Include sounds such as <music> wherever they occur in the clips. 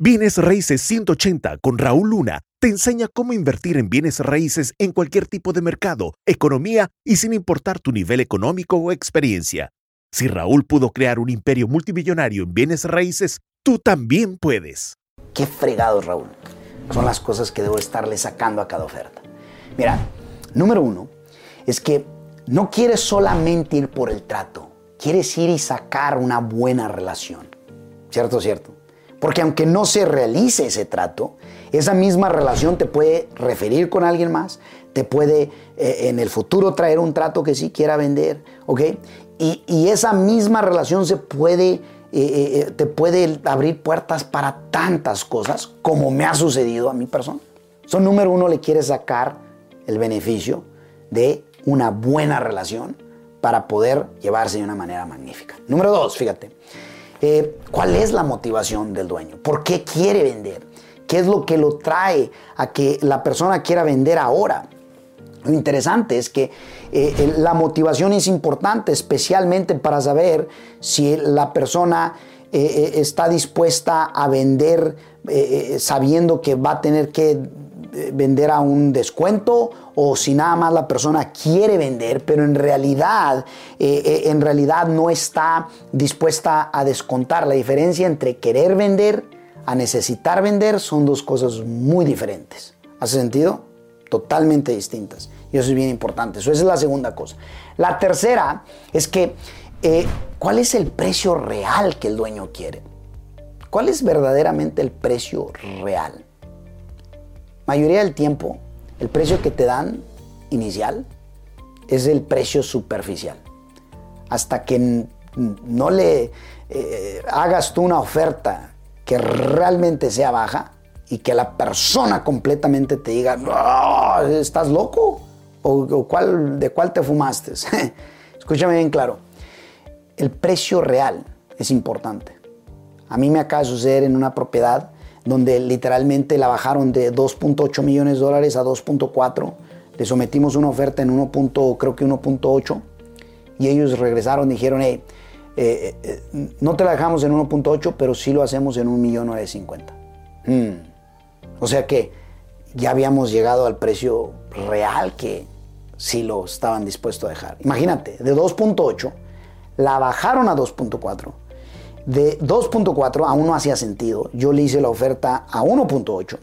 Bienes Raíces 180 con Raúl Luna te enseña cómo invertir en bienes raíces en cualquier tipo de mercado, economía y sin importar tu nivel económico o experiencia. Si Raúl pudo crear un imperio multimillonario en bienes raíces, tú también puedes. Qué fregado, Raúl. Son las cosas que debo estarle sacando a cada oferta. Mira, número uno es que no quieres solamente ir por el trato, quieres ir y sacar una buena relación. ¿Cierto, cierto? Porque aunque no se realice ese trato, esa misma relación te puede referir con alguien más, te puede eh, en el futuro traer un trato que sí quiera vender, ¿ok? Y, esa misma relación se puede, eh, eh, te puede abrir puertas para tantas cosas como me ha sucedido a mi persona. Son número uno, le quieres sacar el beneficio de una buena relación para poder llevarse de una manera magnífica. Número dos, fíjate, eh, cuál es la motivación del dueño, por qué quiere vender, qué es lo que lo trae a que la persona quiera vender ahora. Lo interesante es que eh, la motivación es importante, especialmente para saber si la persona eh, está dispuesta a vender sabiendo que va a tener que vender a un descuento o si nada más la persona quiere vender, pero en realidad, eh, eh, en realidad no está dispuesta a descontar. La diferencia entre querer vender a necesitar vender son dos cosas muy diferentes. ¿Hace sentido? Totalmente distintas. Y eso es bien importante. Eso es la segunda cosa. La tercera es que, eh, ¿cuál es el precio real que el dueño quiere? ¿Cuál es verdaderamente el precio real? Mayoría del tiempo, el precio que te dan inicial es el precio superficial. Hasta que no le eh, hagas tú una oferta que realmente sea baja y que la persona completamente te diga, ¿estás loco? ¿O, de cuál te fumaste? <laughs> Escúchame bien claro. El precio real es importante. A mí me acaba de suceder en una propiedad donde literalmente la bajaron de 2.8 millones de dólares a 2.4. Le sometimos una oferta en 1. creo que 1.8 y ellos regresaron y dijeron, hey, eh, eh, no te la dejamos en 1.8, pero sí lo hacemos en 1.950. Hmm. O sea que ya habíamos llegado al precio real que sí lo estaban dispuestos a dejar. Imagínate, de 2.8 la bajaron a 2.4 de 2.4 aún no hacía sentido. Yo le hice la oferta a 1.8.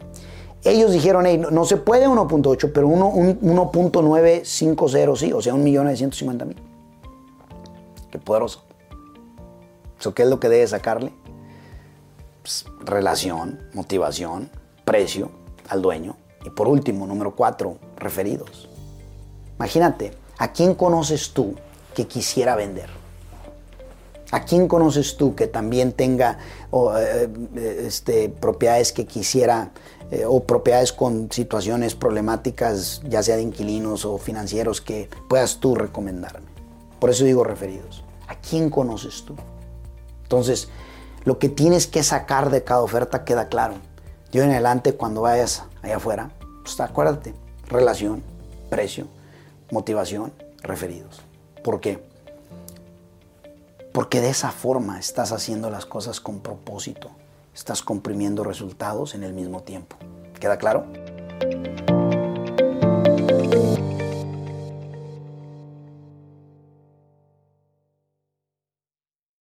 Ellos dijeron, no, se puede 1.8, pero 1.950 sí, o sea, 1.950.000. Qué poderoso. ¿Eso qué es lo que debe sacarle? Pues, relación, motivación, precio al dueño. Y por último, número 4, referidos. Imagínate, ¿a quién conoces tú que quisiera vender? ¿A quién conoces tú que también tenga eh, este, propiedades que quisiera eh, o propiedades con situaciones problemáticas, ya sea de inquilinos o financieros, que puedas tú recomendarme? Por eso digo referidos. ¿A quién conoces tú? Entonces, lo que tienes que sacar de cada oferta queda claro. Yo en adelante, cuando vayas allá afuera, pues acuérdate, relación, precio, motivación, referidos. ¿Por qué? Porque de esa forma estás haciendo las cosas con propósito. Estás comprimiendo resultados en el mismo tiempo. ¿Queda claro?